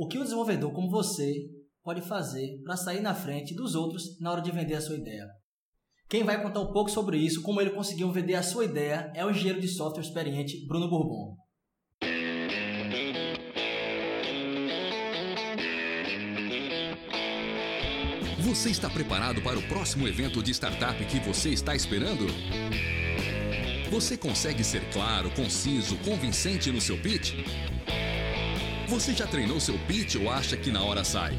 O que o desenvolvedor como você pode fazer para sair na frente dos outros na hora de vender a sua ideia? Quem vai contar um pouco sobre isso, como ele conseguiu vender a sua ideia, é o engenheiro de software experiente Bruno Bourbon. Você está preparado para o próximo evento de startup que você está esperando? Você consegue ser claro, conciso, convincente no seu pitch? Você já treinou seu pitch ou acha que na hora sai?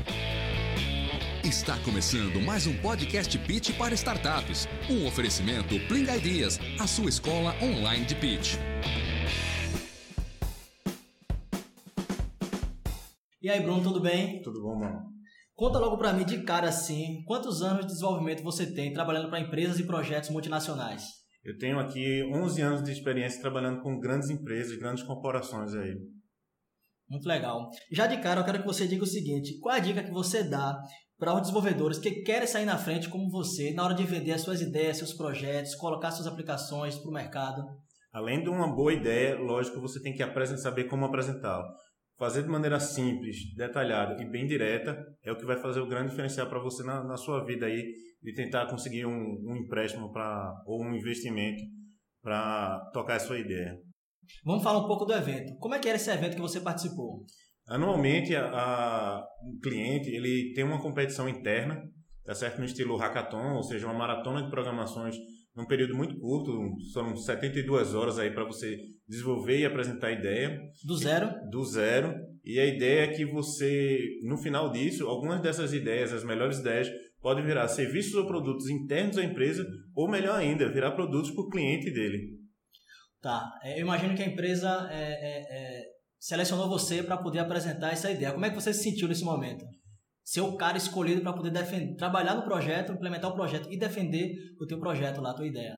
Está começando mais um podcast Pitch para startups. Um oferecimento Pling Ideas, a sua escola online de pitch. E aí, Bruno, tudo bem? Tudo bom, mano? Conta logo para mim de cara assim, quantos anos de desenvolvimento você tem trabalhando para empresas e projetos multinacionais? Eu tenho aqui 11 anos de experiência trabalhando com grandes empresas, grandes corporações aí. Muito legal. Já de cara, eu quero que você diga o seguinte: qual a dica que você dá para os desenvolvedores que querem sair na frente como você na hora de vender as suas ideias, seus projetos, colocar suas aplicações para o mercado? Além de uma boa ideia, lógico, você tem que saber como apresentá-la. Fazer de maneira simples, detalhada e bem direta é o que vai fazer o grande diferencial para você na, na, sua vida aí de tentar conseguir um, um empréstimo para ou um investimento para tocar a sua ideia. Vamos falar um pouco do evento. Como é que era esse evento que você participou? Anualmente, a, a, o cliente ele tem uma competição interna, tá certo? no estilo hackathon, ou seja, uma maratona de programações num período muito curto, são 72 horas aí para você desenvolver e apresentar a ideia. Do zero? Do zero. E a ideia é que você, no final disso, algumas dessas ideias, as melhores ideias, podem virar serviços ou produtos internos à empresa, ou melhor ainda, virar produtos para o cliente dele. Tá. É, eu imagino que a empresa é, é, é, selecionou você para poder apresentar essa ideia. Como é que você se sentiu nesse momento? ser o cara escolhido para poder defender, trabalhar no projeto, implementar o projeto e defender o teu projeto lá, a tua ideia.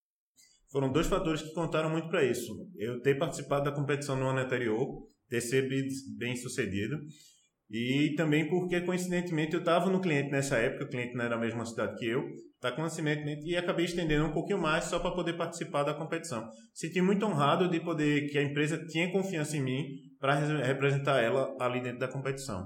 Foram dois fatores que contaram muito para isso. Eu ter participado da competição no ano anterior, ter sido bem sucedido, e também porque, coincidentemente, eu estava no cliente nessa época, o cliente não era a mesma cidade que eu, tá coincidentemente, e acabei estendendo um pouquinho mais só para poder participar da competição. Senti muito honrado de poder, que a empresa tinha confiança em mim para representar ela ali dentro da competição.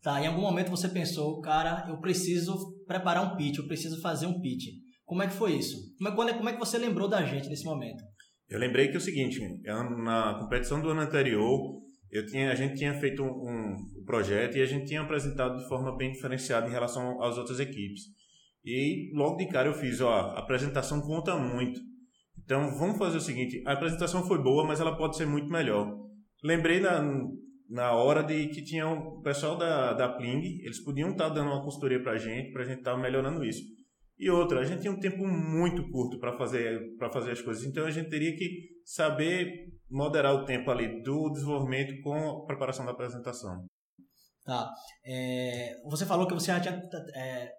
Tá, em algum momento você pensou, cara, eu preciso preparar um pitch, eu preciso fazer um pitch. Como é que foi isso? Como é, como é que você lembrou da gente nesse momento? Eu lembrei que é o seguinte, na competição do ano anterior, eu tinha, a gente tinha feito um, um projeto e a gente tinha apresentado de forma bem diferenciada em relação às outras equipes. E logo de cara eu fiz, ó, a apresentação conta muito. Então vamos fazer o seguinte, a apresentação foi boa, mas ela pode ser muito melhor. Lembrei na, na hora de que tinha o pessoal da, da Pling, eles podiam estar tá dando uma consultoria para a gente, para a gente estar tá melhorando isso. E outra, a gente tinha um tempo muito curto para fazer, fazer as coisas, então a gente teria que saber moderar o tempo ali do desenvolvimento com a preparação da apresentação. Tá. É, você falou que você já tinha é,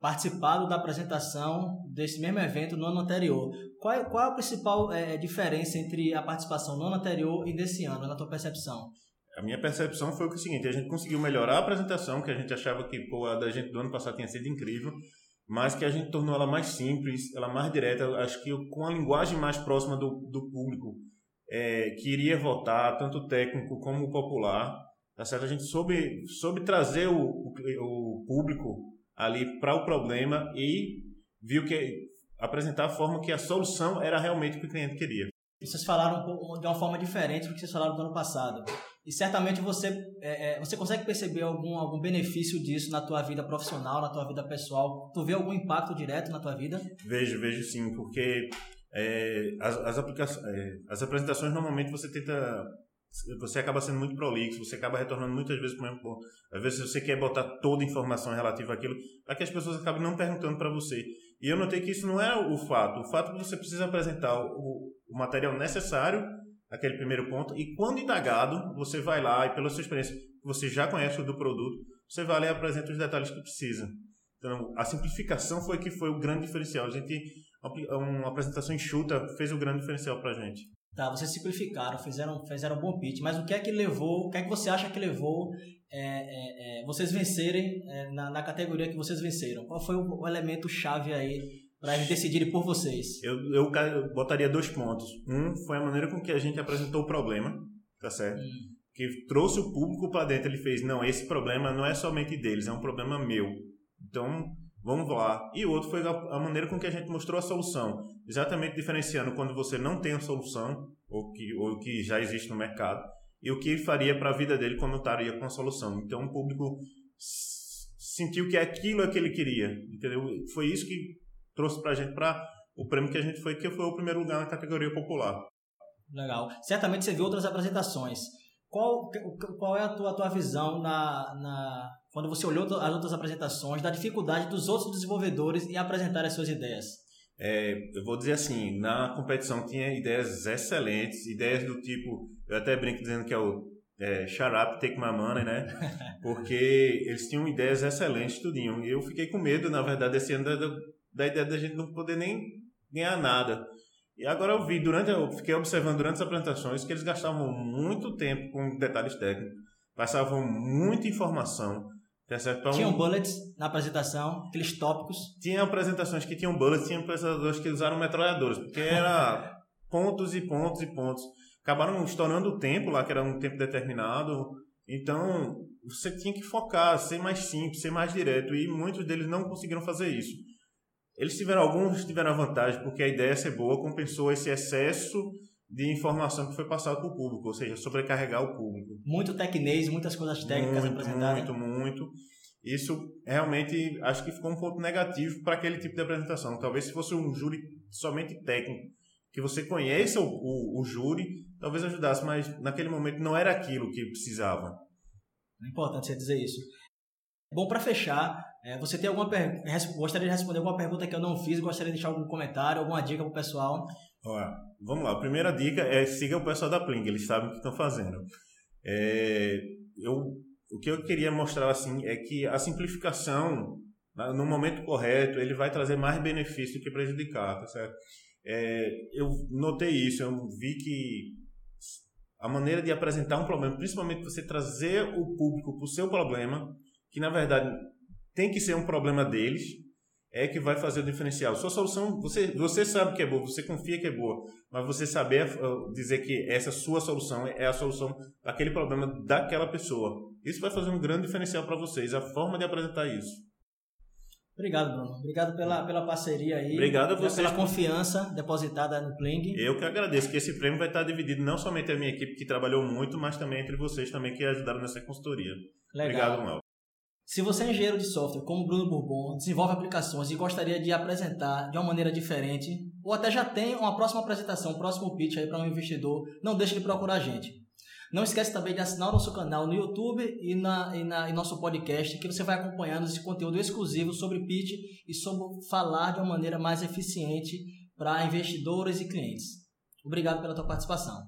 participado da apresentação desse mesmo evento no ano anterior. Qual é, qual é a principal é, diferença entre a participação no ano anterior e nesse ano, na tua percepção? a minha percepção foi o seguinte, a gente conseguiu melhorar a apresentação, que a gente achava que pô, a da gente do ano passado tinha sido incrível, mas que a gente tornou ela mais simples, ela mais direta, acho que com a linguagem mais próxima do, do público é, que iria votar, tanto técnico como popular, tá certo? A gente soube, soube trazer o, o, o público ali para o problema e viu que apresentar a forma que a solução era realmente o que o cliente queria. Vocês falaram de uma forma diferente do que vocês falaram do ano passado. E certamente você, é, é, você consegue perceber algum, algum benefício disso na tua vida profissional, na tua vida pessoal? Tu vê algum impacto direto na tua vida? Vejo, vejo sim, porque é, as, as, é, as apresentações normalmente você tenta você acaba sendo muito prolixo, você acaba retornando muitas vezes para o mesmo ponto. Às vezes você quer botar toda a informação relativa àquilo, para que as pessoas acabem não perguntando para você. E eu notei que isso não é o fato. O fato é que você precisa apresentar o, o material necessário aquele primeiro ponto. E quando indagado, você vai lá e pela sua experiência, você já conhece o do produto, você vai lá e apresenta os detalhes que precisa. Então, a simplificação foi que foi o grande diferencial. A gente, uma apresentação enxuta fez o grande diferencial para a gente. Tá, vocês simplificaram, fizeram, fizeram um bom pitch, mas o que é que levou, o que é que você acha que levou é, é, é, vocês vencerem é, na, na categoria que vocês venceram? Qual foi o, o elemento chave aí para eles decidirem por vocês? Eu, eu, eu, botaria dois pontos. Um foi a maneira com que a gente apresentou o problema, tá certo? Hum. que trouxe o público para dentro. Ele fez, não, esse problema não é somente deles, é um problema meu. Então, vamos lá. E o outro foi a, maneira com que a gente mostrou a solução, exatamente diferenciando quando você não tem a solução, ou que, ou que já existe no mercado, e o que faria para a vida dele quando estaria com a solução. Então, o público sentiu que aquilo é que ele queria, entendeu? Foi isso que trouxe para a gente para o prêmio que a gente foi, que foi o primeiro lugar na categoria popular. Legal. Certamente você viu outras apresentações. Qual, qual é a tua, a tua visão na, na, quando você olhou as outras apresentações, da dificuldade dos outros desenvolvedores em apresentar as suas ideias? É, eu vou dizer assim, na competição tinha ideias excelentes, ideias do tipo, eu até brinco dizendo que é o é, shut up, take my money, né? Porque eles tinham ideias excelentes, tudinho. E eu fiquei com medo, na verdade, esse ano da, da ideia da gente não poder nem ganhar nada. E agora eu vi, durante, eu fiquei observando durante as apresentações que eles gastavam muito tempo com detalhes técnicos, passavam muita informação. Tá certo? Tinham bullets na apresentação, aqueles tópicos. Tinha apresentações que tinham bullets, tinha apresentações que usaram metralhadoras, porque era pontos e pontos e pontos. Acabaram estourando o tempo lá, que era um tempo determinado. Então, você tinha que focar, ser mais simples, ser mais direto, e muitos deles não conseguiram fazer isso. Eles tiveram alguns tiveram a vantagem porque a ideia ser boa compensou esse excesso de informação que foi passado para o público, ou seja, sobrecarregar o público. Muito tecnês, muitas coisas técnicas muito, apresentadas. Muito, muito. Isso realmente acho que ficou um ponto negativo para aquele tipo de apresentação. Talvez se fosse um júri somente técnico, que você conheça o, o, o júri, talvez ajudasse, mas naquele momento não era aquilo que precisava. É importante você dizer isso. Bom, para fechar, é, você tem alguma per... gostaria de responder alguma pergunta que eu não fiz? Gostaria de deixar algum comentário, alguma dica para o pessoal? Vamos lá. A primeira dica é siga o pessoal da Pling, eles sabem o que estão fazendo. É, eu, o que eu queria mostrar assim é que a simplificação, no momento correto, ele vai trazer mais benefício do que prejudicar, tá certo? É, eu notei isso, eu vi que a maneira de apresentar um problema, principalmente você trazer o público para o seu problema, que na verdade tem que ser um problema deles, é que vai fazer o diferencial. Sua solução, você, você sabe que é boa, você confia que é boa, mas você saber uh, dizer que essa sua solução é a solução daquele problema daquela pessoa. Isso vai fazer um grande diferencial para vocês, a forma de apresentar isso. Obrigado, Bruno. Obrigado pela, pela parceria aí. Obrigado a vocês. Pela confiança depositada no Pling. Eu que agradeço, que esse prêmio vai estar dividido não somente a minha equipe que trabalhou muito, mas também entre vocês também que ajudaram nessa consultoria. Legal. Obrigado, Mal. Se você é engenheiro de software como Bruno Bourbon, desenvolve aplicações e gostaria de apresentar de uma maneira diferente, ou até já tem uma próxima apresentação, um próximo pitch aí para um investidor, não deixe de procurar a gente. Não esquece também de assinar o nosso canal no YouTube e, na, e, na, em nosso podcast, que você vai acompanhando esse conteúdo exclusivo sobre pitch e sobre falar de uma maneira mais eficiente para investidores e clientes. Obrigado pela tua participação.